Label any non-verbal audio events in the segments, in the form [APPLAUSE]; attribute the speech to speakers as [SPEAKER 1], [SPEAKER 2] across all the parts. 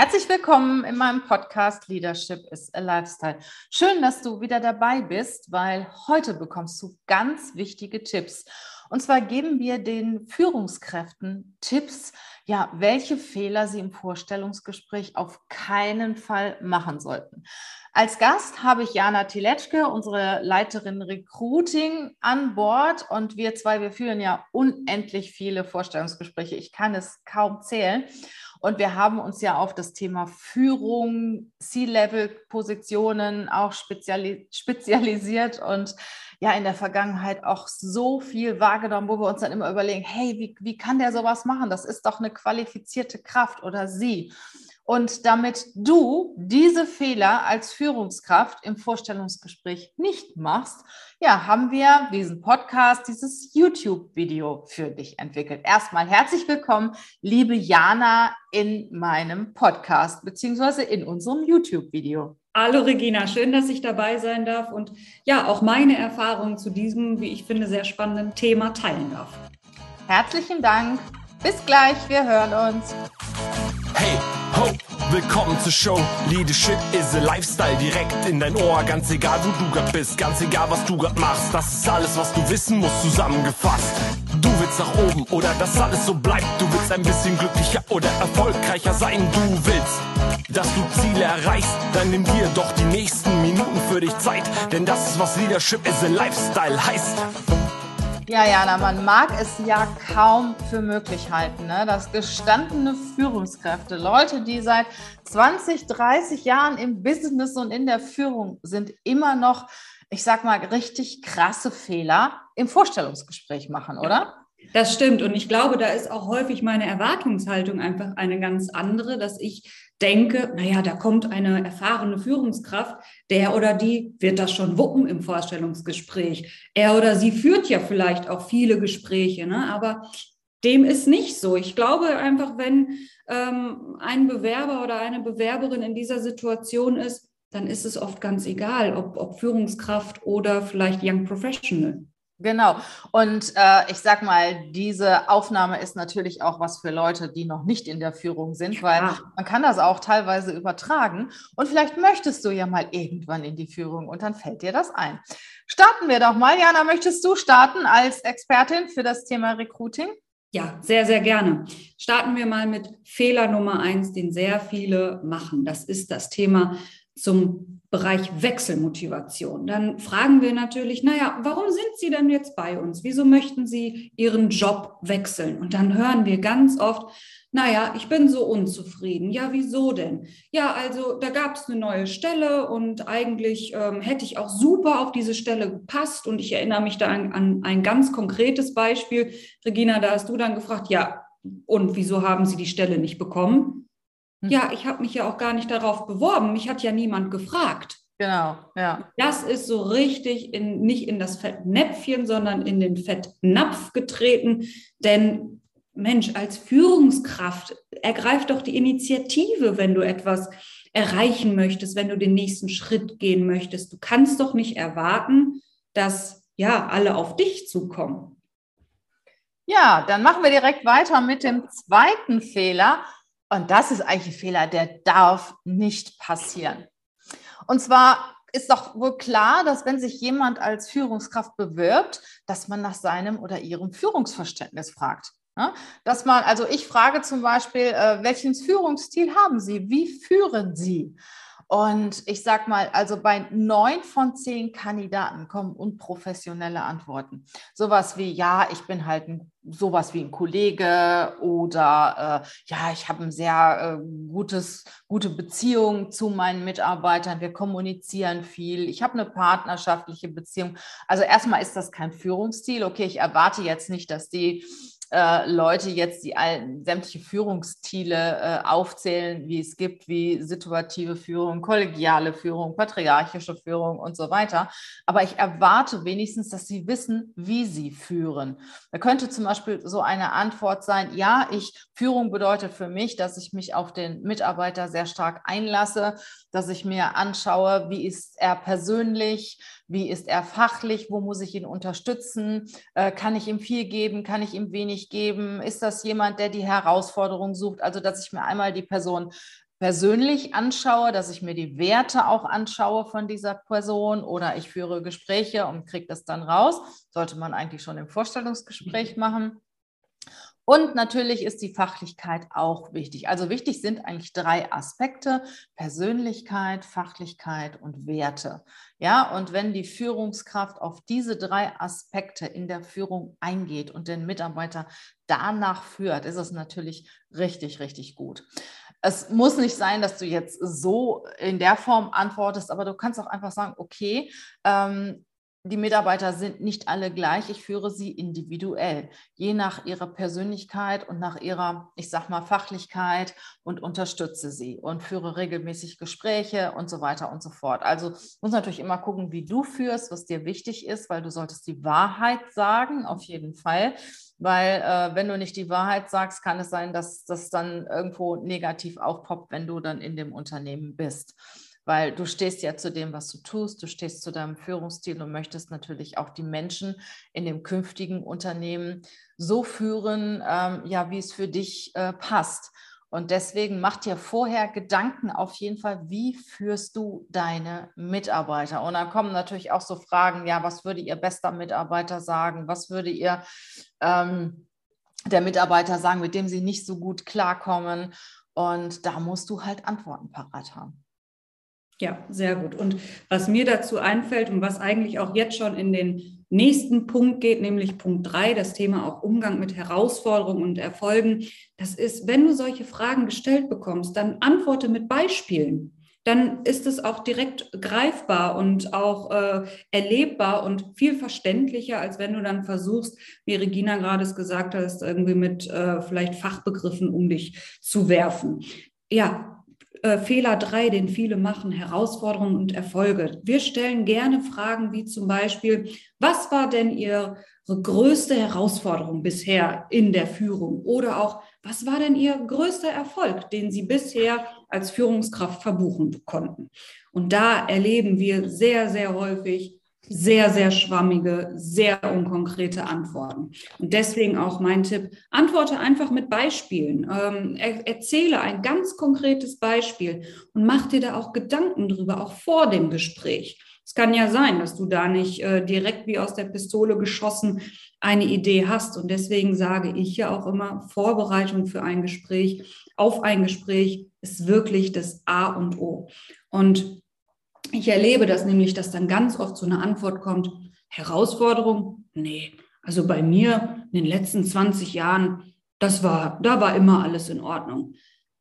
[SPEAKER 1] Herzlich willkommen in meinem Podcast Leadership is a Lifestyle. Schön, dass du wieder dabei bist, weil heute bekommst du ganz wichtige Tipps. Und zwar geben wir den Führungskräften Tipps, ja, welche Fehler sie im Vorstellungsgespräch auf keinen Fall machen sollten. Als Gast habe ich Jana Tiletschke, unsere Leiterin Recruiting, an Bord. Und wir zwei, wir führen ja unendlich viele Vorstellungsgespräche. Ich kann es kaum zählen. Und wir haben uns ja auf das Thema Führung, C-Level-Positionen auch speziali spezialisiert und ja in der Vergangenheit auch so viel wahrgenommen, wo wir uns dann immer überlegen, hey, wie, wie kann der sowas machen? Das ist doch eine qualifizierte Kraft oder sie. Und damit du diese Fehler als Führungskraft im Vorstellungsgespräch nicht machst, ja, haben wir diesen Podcast, dieses YouTube-Video für dich entwickelt. Erstmal herzlich willkommen, liebe Jana, in meinem Podcast beziehungsweise in unserem YouTube-Video.
[SPEAKER 2] Hallo Regina, schön, dass ich dabei sein darf und ja, auch meine Erfahrungen zu diesem, wie ich finde, sehr spannenden Thema teilen darf.
[SPEAKER 1] Herzlichen Dank. Bis gleich, wir hören uns.
[SPEAKER 3] Hey, ho, willkommen zur Show. Leadership is a Lifestyle direkt in dein Ohr. Ganz egal, wo du grad bist, ganz egal, was du grad machst. Das ist alles, was du wissen musst, zusammengefasst. Willst nach oben oder dass alles so bleibt. Du willst ein bisschen glücklicher oder erfolgreicher sein. Du willst, dass du Ziele erreichst. Dann nimm dir doch die nächsten Minuten für dich Zeit. Denn das ist, was Leadership is a Lifestyle heißt.
[SPEAKER 1] Ja, Jana, man mag es ja kaum für möglich halten, ne? dass gestandene Führungskräfte, Leute, die seit 20, 30 Jahren im Business und in der Führung sind, immer noch, ich sag mal, richtig krasse Fehler im Vorstellungsgespräch machen, oder?
[SPEAKER 2] Das stimmt. Und ich glaube, da ist auch häufig meine Erwartungshaltung einfach eine ganz andere, dass ich denke, naja, da kommt eine erfahrene Führungskraft, der oder die wird das schon wuppen im Vorstellungsgespräch. Er oder sie führt ja vielleicht auch viele Gespräche, ne? aber dem ist nicht so. Ich glaube einfach, wenn ähm, ein Bewerber oder eine Bewerberin in dieser Situation ist, dann ist es oft ganz egal, ob, ob Führungskraft oder vielleicht Young Professional.
[SPEAKER 1] Genau. Und äh, ich sag mal, diese Aufnahme ist natürlich auch was für Leute, die noch nicht in der Führung sind, ja. weil man kann das auch teilweise übertragen. Und vielleicht möchtest du ja mal irgendwann in die Führung und dann fällt dir das ein. Starten wir doch mal. Jana, möchtest du starten als Expertin für das Thema Recruiting?
[SPEAKER 2] Ja, sehr, sehr gerne. Starten wir mal mit Fehler Nummer eins, den sehr viele machen. Das ist das Thema zum Bereich Wechselmotivation. Dann fragen wir natürlich, naja, warum sind Sie denn jetzt bei uns? Wieso möchten Sie Ihren Job wechseln? Und dann hören wir ganz oft, naja, ich bin so unzufrieden. Ja, wieso denn? Ja, also da gab es eine neue Stelle und eigentlich ähm, hätte ich auch super auf diese Stelle gepasst. Und ich erinnere mich da an, an ein ganz konkretes Beispiel. Regina, da hast du dann gefragt, ja, und wieso haben Sie die Stelle nicht bekommen? Ja, ich habe mich ja auch gar nicht darauf beworben. Mich hat ja niemand gefragt.
[SPEAKER 1] Genau, ja.
[SPEAKER 2] Das ist so richtig in, nicht in das Fettnäpfchen, sondern in den Fettnapf getreten. Denn Mensch, als Führungskraft ergreif doch die Initiative, wenn du etwas erreichen möchtest, wenn du den nächsten Schritt gehen möchtest. Du kannst doch nicht erwarten, dass ja alle auf dich zukommen.
[SPEAKER 1] Ja, dann machen wir direkt weiter mit dem zweiten Fehler. Und das ist eigentlich ein Fehler, der darf nicht passieren. Und zwar ist doch wohl klar, dass wenn sich jemand als Führungskraft bewirbt, dass man nach seinem oder ihrem Führungsverständnis fragt. Dass man, also ich frage zum Beispiel, äh, welchen Führungsstil haben Sie? Wie führen Sie? Und ich sage mal, also bei neun von zehn Kandidaten kommen unprofessionelle Antworten. Sowas wie, ja, ich bin halt ein, sowas wie ein Kollege oder äh, ja, ich habe eine sehr äh, gutes, gute Beziehung zu meinen Mitarbeitern. Wir kommunizieren viel. Ich habe eine partnerschaftliche Beziehung. Also erstmal ist das kein Führungsstil. Okay, ich erwarte jetzt nicht, dass die äh, Leute jetzt die allen, sämtliche Führungsstile äh, aufzählen, wie es gibt, wie situative Führung, kollegiale Führung, patriarchische Führung und so weiter. Aber ich erwarte wenigstens, dass sie wissen, wie sie führen. Da könnte zum Beispiel so eine Antwort sein, ja, ich, Führung bedeutet für mich, dass ich mich auf den Mitarbeiter sehr stark einlasse, dass ich mir anschaue, wie ist er persönlich, wie ist er fachlich, wo muss ich ihn unterstützen, äh, kann ich ihm viel geben, kann ich ihm wenig geben, ist das jemand, der die Herausforderung sucht, also dass ich mir einmal die Person persönlich anschaue, dass ich mir die Werte auch anschaue von dieser Person oder ich führe Gespräche und kriege das dann raus. Sollte man eigentlich schon im Vorstellungsgespräch mhm. machen. Und natürlich ist die Fachlichkeit auch wichtig. Also wichtig sind eigentlich drei Aspekte: Persönlichkeit, Fachlichkeit und Werte. Ja, und wenn die Führungskraft auf diese drei Aspekte in der Führung eingeht und den Mitarbeiter danach führt, ist es natürlich richtig, richtig gut. Es muss nicht sein, dass du jetzt so in der Form antwortest, aber du kannst auch einfach sagen, okay, ähm, die Mitarbeiter sind nicht alle gleich. Ich führe sie individuell, je nach ihrer Persönlichkeit und nach ihrer, ich sag mal, Fachlichkeit und unterstütze sie und führe regelmäßig Gespräche und so weiter und so fort. Also muss natürlich immer gucken, wie du führst, was dir wichtig ist, weil du solltest die Wahrheit sagen, auf jeden Fall. Weil äh, wenn du nicht die Wahrheit sagst, kann es sein, dass das dann irgendwo negativ aufpoppt, wenn du dann in dem Unternehmen bist weil du stehst ja zu dem, was du tust, du stehst zu deinem Führungsstil und möchtest natürlich auch die Menschen in dem künftigen Unternehmen so führen, ähm, ja, wie es für dich äh, passt. Und deswegen mach dir vorher Gedanken auf jeden Fall, wie führst du deine Mitarbeiter? Und dann kommen natürlich auch so Fragen, ja, was würde Ihr bester Mitarbeiter sagen? Was würde ihr ähm, der Mitarbeiter sagen, mit dem Sie nicht so gut klarkommen? Und da musst du halt Antworten parat haben.
[SPEAKER 2] Ja, sehr gut. Und was mir dazu einfällt und was eigentlich auch jetzt schon in den nächsten Punkt geht, nämlich Punkt drei, das Thema auch Umgang mit Herausforderungen und Erfolgen, das ist, wenn du solche Fragen gestellt bekommst, dann antworte mit Beispielen. Dann ist es auch direkt greifbar und auch äh, erlebbar und viel verständlicher, als wenn du dann versuchst, wie Regina gerade es gesagt hast, irgendwie mit äh, vielleicht Fachbegriffen um dich zu werfen. Ja, äh, Fehler drei, den viele machen, Herausforderungen und Erfolge. Wir stellen gerne Fragen wie zum Beispiel, was war denn Ihre größte Herausforderung bisher in der Führung? Oder auch, was war denn Ihr größter Erfolg, den Sie bisher als Führungskraft verbuchen konnten? Und da erleben wir sehr, sehr häufig, sehr, sehr schwammige, sehr unkonkrete Antworten. Und deswegen auch mein Tipp, antworte einfach mit Beispielen. Ähm, er, erzähle ein ganz konkretes Beispiel und mach dir da auch Gedanken drüber, auch vor dem Gespräch. Es kann ja sein, dass du da nicht äh, direkt wie aus der Pistole geschossen eine Idee hast. Und deswegen sage ich ja auch immer, Vorbereitung für ein Gespräch, auf ein Gespräch ist wirklich das A und O. Und ich erlebe das nämlich, dass dann ganz oft so eine Antwort kommt, Herausforderung? Nee, also bei mir in den letzten 20 Jahren, das war, da war immer alles in Ordnung.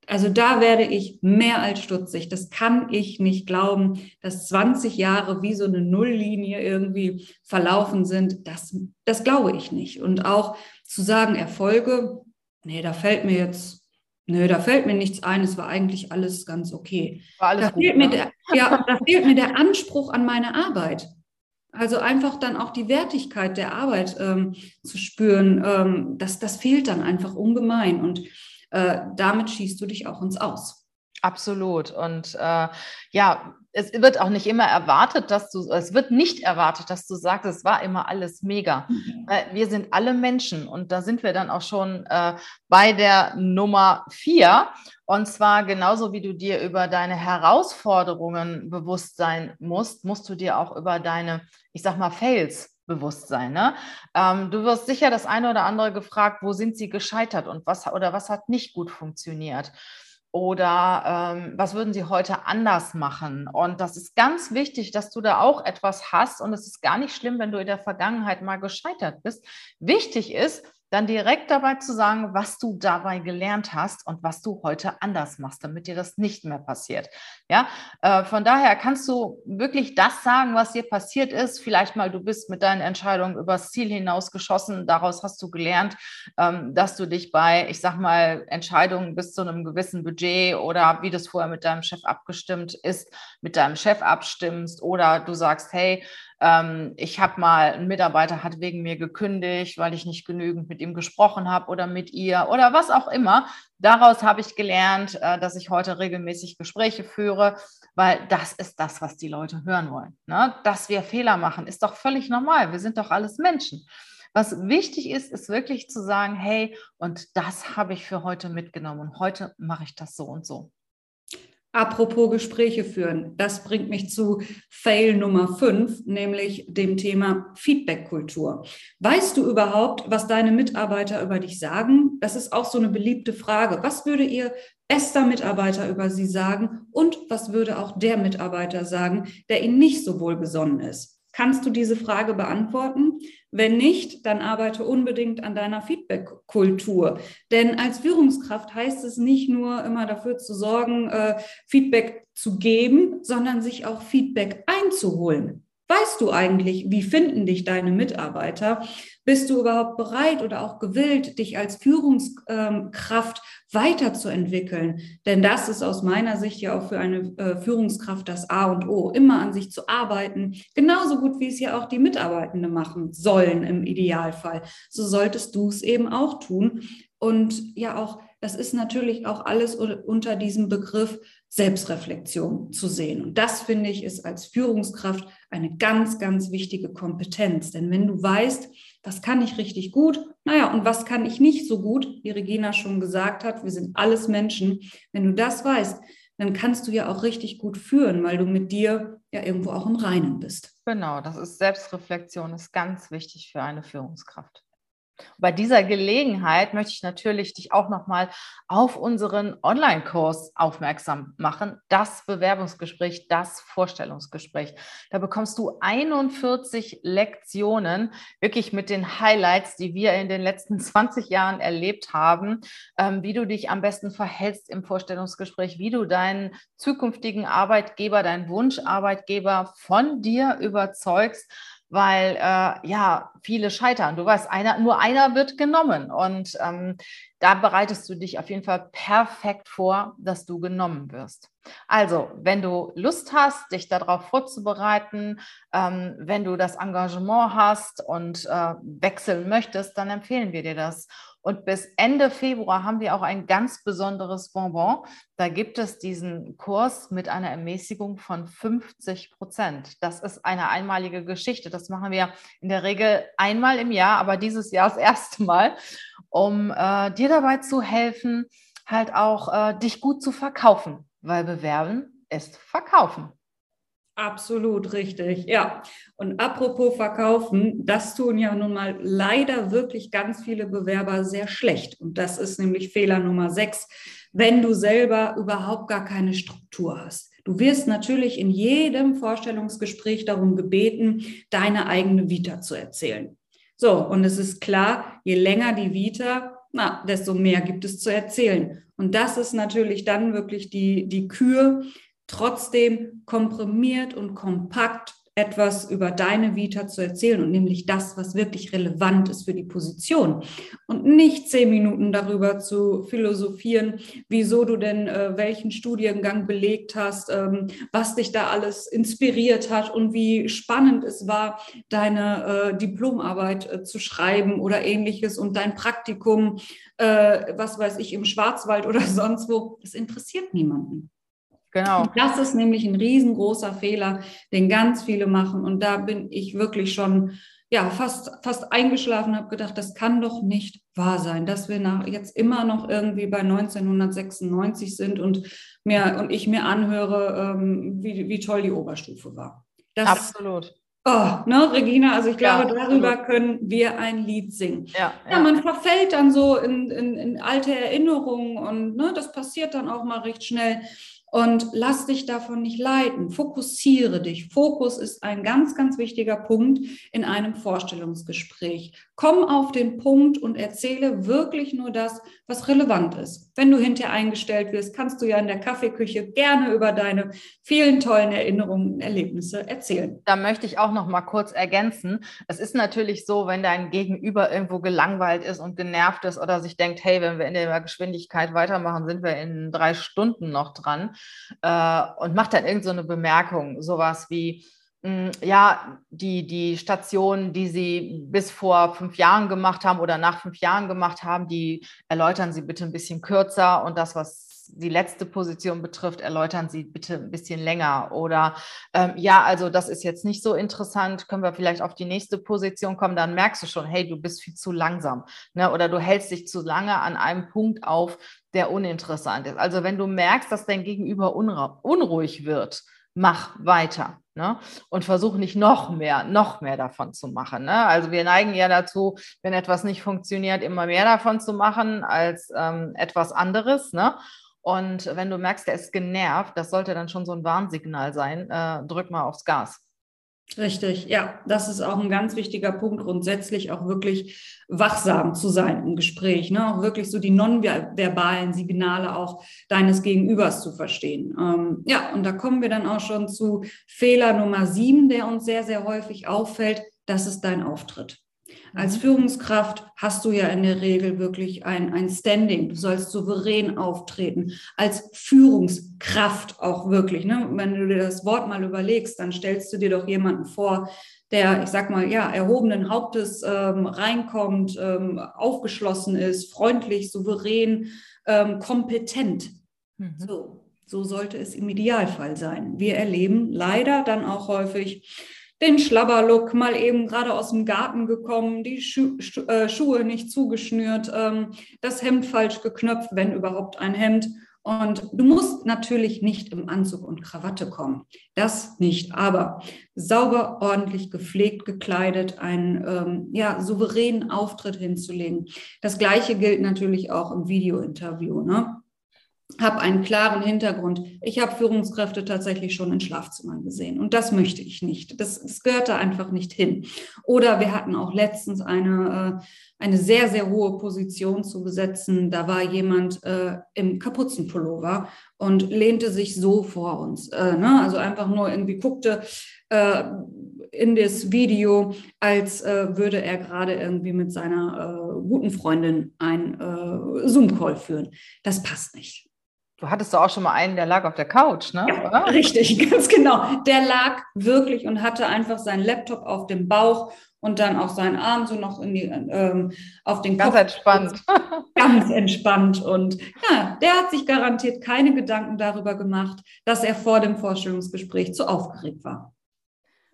[SPEAKER 2] Also da werde ich mehr als stutzig. Das kann ich nicht glauben, dass 20 Jahre wie so eine Nulllinie irgendwie verlaufen sind. Das, das glaube ich nicht. Und auch zu sagen, Erfolge, nee, da fällt mir jetzt Nö, da fällt mir nichts ein, es war eigentlich alles ganz okay. War alles da, gut, fehlt ne? mir der, ja, da fehlt mir der Anspruch an meine Arbeit. Also einfach dann auch die Wertigkeit der Arbeit ähm, zu spüren, ähm, das, das fehlt dann einfach ungemein. Und äh, damit schießt du dich auch ins Aus.
[SPEAKER 1] Absolut. Und äh, ja, es wird auch nicht immer erwartet, dass du, es wird nicht erwartet, dass du sagst, es war immer alles mega. Mhm. Wir sind alle Menschen und da sind wir dann auch schon äh, bei der Nummer vier. Und zwar genauso wie du dir über deine Herausforderungen bewusst sein musst, musst du dir auch über deine, ich sag mal, Fails bewusst sein. Ne? Ähm, du wirst sicher das eine oder andere gefragt, wo sind sie gescheitert und was oder was hat nicht gut funktioniert. Oder ähm, was würden Sie heute anders machen? Und das ist ganz wichtig, dass du da auch etwas hast. Und es ist gar nicht schlimm, wenn du in der Vergangenheit mal gescheitert bist. Wichtig ist, dann direkt dabei zu sagen, was du dabei gelernt hast und was du heute anders machst, damit dir das nicht mehr passiert. Ja, äh, von daher kannst du wirklich das sagen, was dir passiert ist. Vielleicht mal, du bist mit deinen Entscheidungen übers Ziel hinaus geschossen. Daraus hast du gelernt, ähm, dass du dich bei, ich sag mal, Entscheidungen bis zu einem gewissen Budget oder wie das vorher mit deinem Chef abgestimmt ist, mit deinem Chef abstimmst oder du sagst, hey, ähm, ich habe mal, ein Mitarbeiter hat wegen mir gekündigt, weil ich nicht genügend mit ihm gesprochen habe oder mit ihr oder was auch immer. Daraus habe ich gelernt, äh, dass ich heute regelmäßig Gespräche führe, weil das ist das, was die Leute hören wollen. Ne? Dass wir Fehler machen, ist doch völlig normal. Wir sind doch alles Menschen. Was wichtig ist, ist wirklich zu sagen, hey, und das habe ich für heute mitgenommen und heute mache ich das so und so.
[SPEAKER 2] Apropos Gespräche führen, das bringt mich zu Fail Nummer 5, nämlich dem Thema Feedback-Kultur. Weißt du überhaupt, was deine Mitarbeiter über dich sagen? Das ist auch so eine beliebte Frage. Was würde ihr bester Mitarbeiter über sie sagen und was würde auch der Mitarbeiter sagen, der ihnen nicht so wohlgesonnen ist? Kannst du diese Frage beantworten? Wenn nicht, dann arbeite unbedingt an deiner Feedback-Kultur. Denn als Führungskraft heißt es nicht nur immer dafür zu sorgen, äh, Feedback zu geben, sondern sich auch Feedback einzuholen. Weißt du eigentlich, wie finden dich deine Mitarbeiter? Bist du überhaupt bereit oder auch gewillt, dich als Führungskraft weiterzuentwickeln? Denn das ist aus meiner Sicht ja auch für eine äh, Führungskraft das A und O, immer an sich zu arbeiten, genauso gut wie es ja auch die Mitarbeitenden machen sollen im Idealfall. So solltest du es eben auch tun. Und ja auch, das ist natürlich auch alles unter diesem Begriff Selbstreflexion zu sehen. Und das finde ich ist als Führungskraft eine ganz, ganz wichtige Kompetenz. Denn wenn du weißt, was kann ich richtig gut, naja, und was kann ich nicht so gut, wie Regina schon gesagt hat, wir sind alles Menschen. Wenn du das weißt, dann kannst du ja auch richtig gut führen, weil du mit dir ja irgendwo auch im Reinen bist.
[SPEAKER 1] Genau, das ist Selbstreflexion, ist ganz wichtig für eine Führungskraft. Bei dieser Gelegenheit möchte ich natürlich dich auch nochmal auf unseren Online-Kurs aufmerksam machen. Das Bewerbungsgespräch, das Vorstellungsgespräch. Da bekommst du 41 Lektionen, wirklich mit den Highlights, die wir in den letzten [LAUGHS] 20 Jahren erlebt haben, ähm, wie du dich am besten verhältst im Vorstellungsgespräch, wie du deinen zukünftigen Arbeitgeber, deinen Wunscharbeitgeber von dir überzeugst weil äh, ja viele scheitern. Du weißt, einer, nur einer wird genommen und ähm, da bereitest du dich auf jeden Fall perfekt vor, dass du genommen wirst. Also, wenn du Lust hast, dich darauf vorzubereiten, ähm, wenn du das Engagement hast und äh, wechseln möchtest, dann empfehlen wir dir das. Und bis Ende Februar haben wir auch ein ganz besonderes Bonbon. Da gibt es diesen Kurs mit einer Ermäßigung von 50 Prozent. Das ist eine einmalige Geschichte. Das machen wir in der Regel einmal im Jahr, aber dieses Jahr das erste Mal, um äh, dir dabei zu helfen, halt auch äh, dich gut zu verkaufen, weil bewerben ist verkaufen.
[SPEAKER 2] Absolut richtig, ja. Und apropos verkaufen, das tun ja nun mal leider wirklich ganz viele Bewerber sehr schlecht. Und das ist nämlich Fehler Nummer sechs, wenn du selber überhaupt gar keine Struktur hast. Du wirst natürlich in jedem Vorstellungsgespräch darum gebeten, deine eigene Vita zu erzählen. So, und es ist klar, je länger die Vita, na, desto mehr gibt es zu erzählen. Und das ist natürlich dann wirklich die, die Kür, trotzdem komprimiert und kompakt etwas über deine Vita zu erzählen und nämlich das, was wirklich relevant ist für die Position und nicht zehn Minuten darüber zu philosophieren, wieso du denn äh, welchen Studiengang belegt hast, ähm, was dich da alles inspiriert hat und wie spannend es war, deine äh, Diplomarbeit äh, zu schreiben oder ähnliches und dein Praktikum, äh, was weiß ich, im Schwarzwald oder [LAUGHS] sonst wo. Das interessiert niemanden. Genau. Und das ist nämlich ein riesengroßer Fehler, den ganz viele machen. Und da bin ich wirklich schon ja, fast, fast eingeschlafen, habe gedacht, das kann doch nicht wahr sein, dass wir nach, jetzt immer noch irgendwie bei 1996 sind und, mir, und ich mir anhöre, ähm, wie, wie toll die Oberstufe war.
[SPEAKER 1] Das, Absolut.
[SPEAKER 2] Oh, ne, Regina, also ich glaube, ja, darüber können wir ein Lied singen. Ja, ja. ja man verfällt dann so in, in, in alte Erinnerungen und ne, das passiert dann auch mal recht schnell. Und lass dich davon nicht leiten. Fokussiere dich. Fokus ist ein ganz, ganz wichtiger Punkt in einem Vorstellungsgespräch. Komm auf den Punkt und erzähle wirklich nur das, was relevant ist. Wenn du hinterher eingestellt wirst, kannst du ja in der Kaffeeküche gerne über deine vielen tollen Erinnerungen und Erlebnisse erzählen.
[SPEAKER 1] Da möchte ich auch noch mal kurz ergänzen. Es ist natürlich so, wenn dein Gegenüber irgendwo gelangweilt ist und genervt ist oder sich denkt, hey, wenn wir in der Geschwindigkeit weitermachen, sind wir in drei Stunden noch dran äh, und macht dann irgendeine so Bemerkung, sowas wie, ja, die, die Stationen, die Sie bis vor fünf Jahren gemacht haben oder nach fünf Jahren gemacht haben, die erläutern Sie bitte ein bisschen kürzer und das, was die letzte Position betrifft, erläutern Sie bitte ein bisschen länger. Oder ähm, ja, also das ist jetzt nicht so interessant, können wir vielleicht auf die nächste Position kommen, dann merkst du schon, hey, du bist viel zu langsam. Ne? Oder du hältst dich zu lange an einem Punkt auf, der uninteressant ist. Also wenn du merkst, dass dein Gegenüber unruhig wird, mach weiter. Ne? Und versuch nicht noch mehr, noch mehr davon zu machen. Ne? Also wir neigen ja dazu, wenn etwas nicht funktioniert, immer mehr davon zu machen als ähm, etwas anderes. Ne? Und wenn du merkst, der ist genervt, das sollte dann schon so ein Warnsignal sein, äh, drück mal aufs Gas.
[SPEAKER 2] Richtig, ja, das ist auch ein ganz wichtiger Punkt, grundsätzlich auch wirklich wachsam zu sein im Gespräch, ne? auch wirklich so die nonverbalen Signale auch deines Gegenübers zu verstehen. Ähm, ja, und da kommen wir dann auch schon zu Fehler Nummer sieben, der uns sehr, sehr häufig auffällt, das ist dein Auftritt. Als mhm. Führungskraft hast du ja in der Regel wirklich ein, ein Standing. Du sollst souverän auftreten. Als Führungskraft auch wirklich. Ne? Wenn du dir das Wort mal überlegst, dann stellst du dir doch jemanden vor, der, ich sag mal, ja, erhobenen Hauptes ähm, reinkommt, ähm, aufgeschlossen ist, freundlich, souverän, ähm, kompetent. Mhm. So, so sollte es im Idealfall sein. Wir erleben leider dann auch häufig, den Schlabberlook, mal eben gerade aus dem Garten gekommen, die Schu Schu äh, Schuhe nicht zugeschnürt, ähm, das Hemd falsch geknöpft, wenn überhaupt ein Hemd. Und du musst natürlich nicht im Anzug und Krawatte kommen. Das nicht. Aber sauber, ordentlich gepflegt, gekleidet, einen ähm, ja, souveränen Auftritt hinzulegen. Das Gleiche gilt natürlich auch im Videointerview. Ne? Habe einen klaren Hintergrund. Ich habe Führungskräfte tatsächlich schon in Schlafzimmern gesehen und das möchte ich nicht. Das, das gehört da einfach nicht hin. Oder wir hatten auch letztens eine, äh, eine sehr, sehr hohe Position zu besetzen. Da war jemand äh, im Kapuzenpullover und lehnte sich so vor uns. Äh, ne? Also einfach nur irgendwie guckte äh, in das Video, als äh, würde er gerade irgendwie mit seiner äh, guten Freundin ein Zoom-Call führen. Das passt nicht.
[SPEAKER 1] Du hattest doch auch schon mal einen, der lag auf der Couch, ne?
[SPEAKER 2] Ja, richtig, [LAUGHS] ganz genau. Der lag wirklich und hatte einfach seinen Laptop auf dem Bauch und dann auch seinen Arm so noch in die, ähm, auf den Kopf.
[SPEAKER 1] Ganz entspannt.
[SPEAKER 2] Ganz entspannt. Und ja, der hat sich garantiert keine Gedanken darüber gemacht, dass er vor dem Vorstellungsgespräch zu aufgeregt war.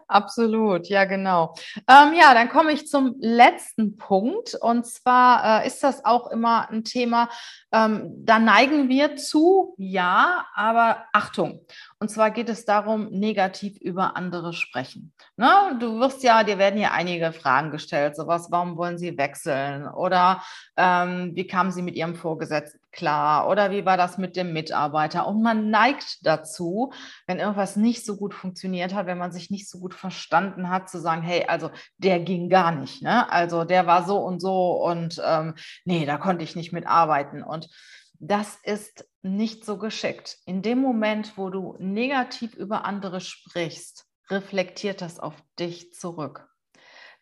[SPEAKER 1] Absolut, ja, genau. Ähm, ja, dann komme ich zum letzten Punkt. Und zwar äh, ist das auch immer ein Thema, ähm, da neigen wir zu, ja, aber Achtung. Und zwar geht es darum, negativ über andere sprechen. Ne? Du wirst ja, dir werden ja einige Fragen gestellt, sowas, warum wollen sie wechseln? Oder ähm, wie kamen sie mit ihrem Vorgesetzten klar? Oder wie war das mit dem Mitarbeiter? Und man neigt dazu, wenn irgendwas nicht so gut funktioniert hat, wenn man sich nicht so gut verstanden hat, zu sagen, hey, also der ging gar nicht. Ne? Also der war so und so und ähm, nee, da konnte ich nicht mitarbeiten. Und das ist nicht so geschickt. In dem Moment, wo du negativ über andere sprichst, reflektiert das auf dich zurück.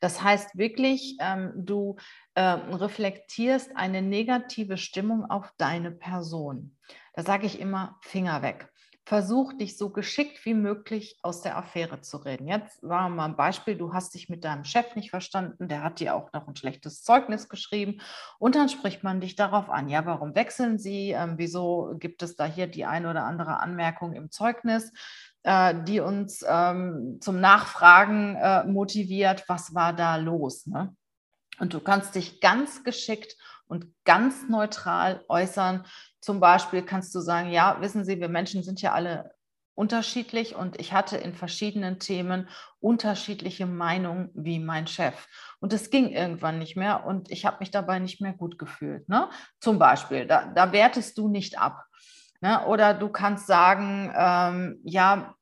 [SPEAKER 1] Das heißt wirklich, ähm, du äh, reflektierst eine negative Stimmung auf deine Person. Da sage ich immer, Finger weg versuch dich so geschickt wie möglich aus der Affäre zu reden. Jetzt war mal ein Beispiel, du hast dich mit deinem Chef nicht verstanden, der hat dir auch noch ein schlechtes Zeugnis geschrieben und dann spricht man dich darauf an, ja, warum wechseln Sie, ähm, wieso gibt es da hier die eine oder andere Anmerkung im Zeugnis, äh, die uns ähm, zum Nachfragen äh, motiviert, was war da los? Ne? Und du kannst dich ganz geschickt und ganz neutral äußern. Zum Beispiel kannst du sagen, ja, wissen Sie, wir Menschen sind ja alle unterschiedlich und ich hatte in verschiedenen Themen unterschiedliche Meinungen wie mein Chef. Und es ging irgendwann nicht mehr und ich habe mich dabei nicht mehr gut gefühlt. Ne? Zum Beispiel, da, da wertest du nicht ab. Ne? Oder du kannst sagen, ähm, ja,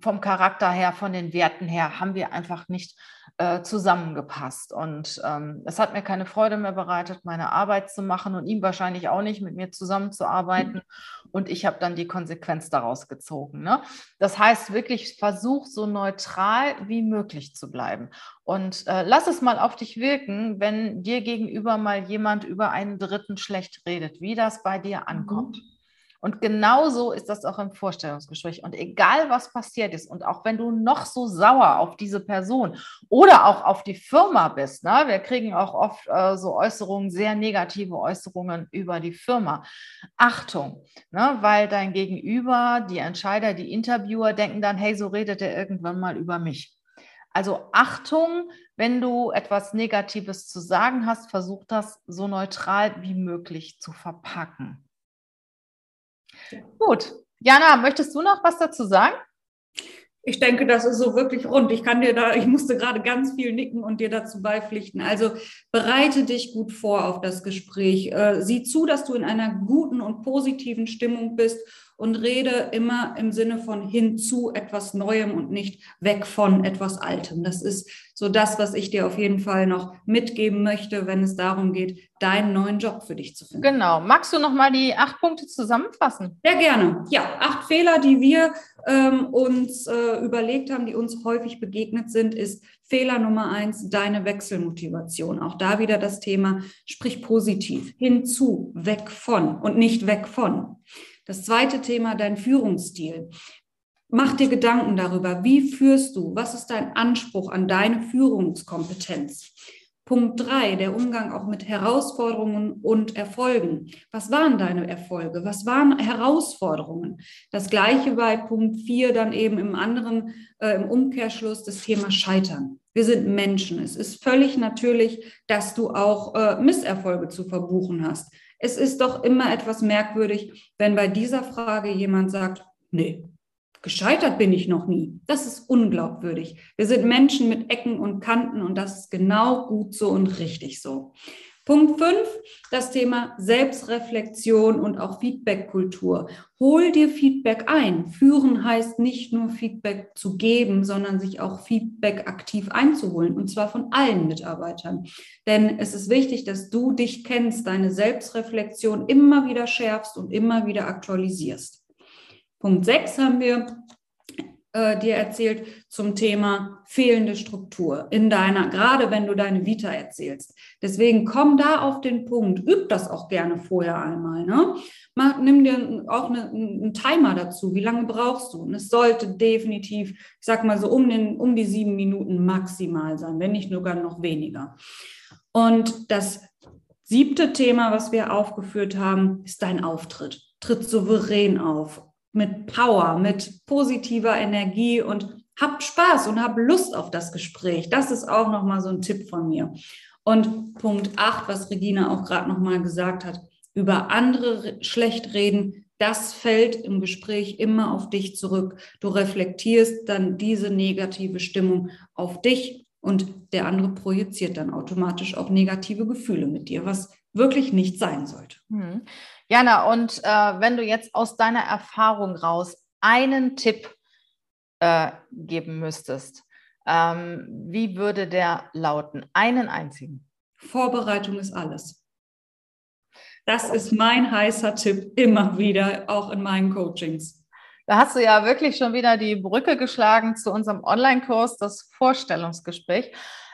[SPEAKER 1] vom Charakter her, von den Werten her, haben wir einfach nicht äh, zusammengepasst. Und ähm, es hat mir keine Freude mehr bereitet, meine Arbeit zu machen und ihm wahrscheinlich auch nicht, mit mir zusammenzuarbeiten. Und ich habe dann die Konsequenz daraus gezogen. Ne? Das heißt wirklich, versuch so neutral wie möglich zu bleiben. Und äh, lass es mal auf dich wirken, wenn dir gegenüber mal jemand über einen Dritten schlecht redet, wie das bei dir ankommt. Mhm. Und genauso ist das auch im Vorstellungsgespräch. Und egal, was passiert ist, und auch wenn du noch so sauer auf diese Person oder auch auf die Firma bist, ne, wir kriegen auch oft äh, so Äußerungen, sehr negative Äußerungen über die Firma. Achtung, ne, weil dein Gegenüber, die Entscheider, die Interviewer denken dann, hey, so redet er irgendwann mal über mich. Also Achtung, wenn du etwas Negatives zu sagen hast, versuch das so neutral wie möglich zu verpacken. Gut. Jana, möchtest du noch was dazu sagen?
[SPEAKER 2] Ich denke, das ist so wirklich rund. Ich kann dir da, ich musste gerade ganz viel nicken und dir dazu beipflichten. Also bereite dich gut vor auf das Gespräch. Äh, sieh zu, dass du in einer guten und positiven Stimmung bist und rede immer im Sinne von hinzu etwas Neuem und nicht weg von etwas Altem. Das ist so das, was ich dir auf jeden Fall noch mitgeben möchte, wenn es darum geht, deinen neuen Job für dich zu finden.
[SPEAKER 1] Genau. Magst du noch mal die acht Punkte zusammenfassen?
[SPEAKER 2] Sehr gerne. Ja, acht Fehler, die wir ähm, uns äh, überlegt haben, die uns häufig begegnet sind, ist Fehler Nummer eins, deine Wechselmotivation. Auch da wieder das Thema, sprich positiv, hinzu, weg von und nicht weg von. Das zweite Thema, dein Führungsstil. Mach dir Gedanken darüber, wie führst du, was ist dein Anspruch an deine Führungskompetenz. Punkt drei, der Umgang auch mit Herausforderungen und Erfolgen. Was waren deine Erfolge? Was waren Herausforderungen? Das gleiche bei Punkt vier, dann eben im anderen, äh, im Umkehrschluss, das Thema Scheitern. Wir sind Menschen. Es ist völlig natürlich, dass du auch äh, Misserfolge zu verbuchen hast. Es ist doch immer etwas merkwürdig, wenn bei dieser Frage jemand sagt, nee, gescheitert bin ich noch nie. Das ist unglaubwürdig. Wir sind Menschen mit Ecken und Kanten und das ist genau gut so und richtig so. Punkt 5, das Thema Selbstreflexion und auch Feedbackkultur. Hol dir Feedback ein. Führen heißt nicht nur Feedback zu geben, sondern sich auch Feedback aktiv einzuholen und zwar von allen Mitarbeitern. Denn es ist wichtig, dass du dich kennst, deine Selbstreflexion immer wieder schärfst und immer wieder aktualisierst. Punkt 6 haben wir äh, dir erzählt zum Thema fehlende Struktur in deiner, gerade wenn du deine Vita erzählst. Deswegen komm da auf den Punkt, üb das auch gerne vorher einmal. Ne? Mach, nimm dir auch eine, einen Timer dazu. Wie lange brauchst du? Und es sollte definitiv, ich sag mal so um, den, um die sieben Minuten maximal sein, wenn nicht sogar noch weniger. Und das siebte Thema, was wir aufgeführt haben, ist dein Auftritt. Tritt souverän auf mit Power, mit positiver Energie und hab Spaß und hab Lust auf das Gespräch. Das ist auch nochmal so ein Tipp von mir. Und Punkt 8, was Regina auch gerade nochmal gesagt hat, über andere schlecht reden, das fällt im Gespräch immer auf dich zurück. Du reflektierst dann diese negative Stimmung auf dich und der andere projiziert dann automatisch auch negative Gefühle mit dir, was wirklich nicht sein sollte.
[SPEAKER 1] Jana, und äh, wenn du jetzt aus deiner Erfahrung raus einen Tipp äh, geben müsstest, ähm, wie würde der lauten? Einen einzigen.
[SPEAKER 2] Vorbereitung ist alles. Das ist mein heißer Tipp immer wieder, auch in meinen Coachings.
[SPEAKER 1] Da hast du ja wirklich schon wieder die Brücke geschlagen zu unserem Online-Kurs, das Vorstellungsgespräch.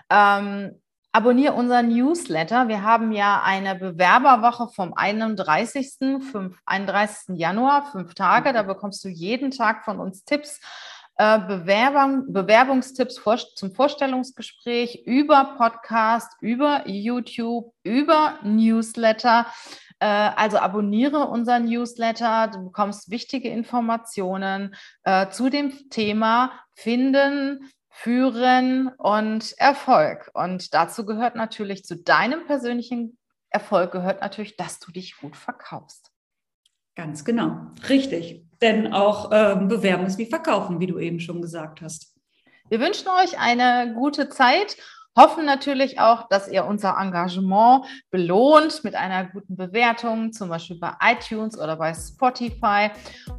[SPEAKER 1] Ähm, Abonniere unseren Newsletter. Wir haben ja eine Bewerberwoche vom 31. 5, 31. Januar, fünf Tage. Da bekommst du jeden Tag von uns Tipps, äh, Bewerbung, Bewerbungstipps vor, zum Vorstellungsgespräch über Podcast, über YouTube, über Newsletter. Äh, also abonniere unseren Newsletter. Du bekommst wichtige Informationen äh, zu dem Thema Finden, Führen und Erfolg. Und dazu gehört natürlich zu deinem persönlichen Erfolg gehört natürlich, dass du dich gut verkaufst.
[SPEAKER 2] Ganz genau, richtig. Denn auch ähm, Bewerben ist wie Verkaufen, wie du eben schon gesagt hast.
[SPEAKER 1] Wir wünschen euch eine gute Zeit hoffen natürlich auch, dass ihr unser Engagement belohnt mit einer guten Bewertung, zum Beispiel bei iTunes oder bei Spotify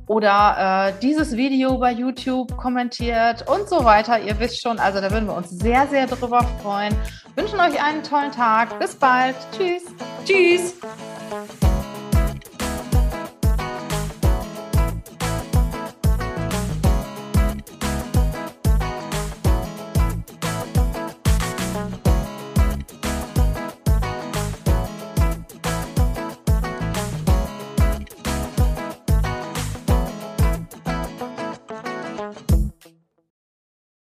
[SPEAKER 1] oder äh, dieses Video bei YouTube kommentiert und so weiter. Ihr wisst schon, also da würden wir uns sehr, sehr drüber freuen. Wünschen euch einen tollen Tag. Bis bald. Tschüss.
[SPEAKER 2] Tschüss.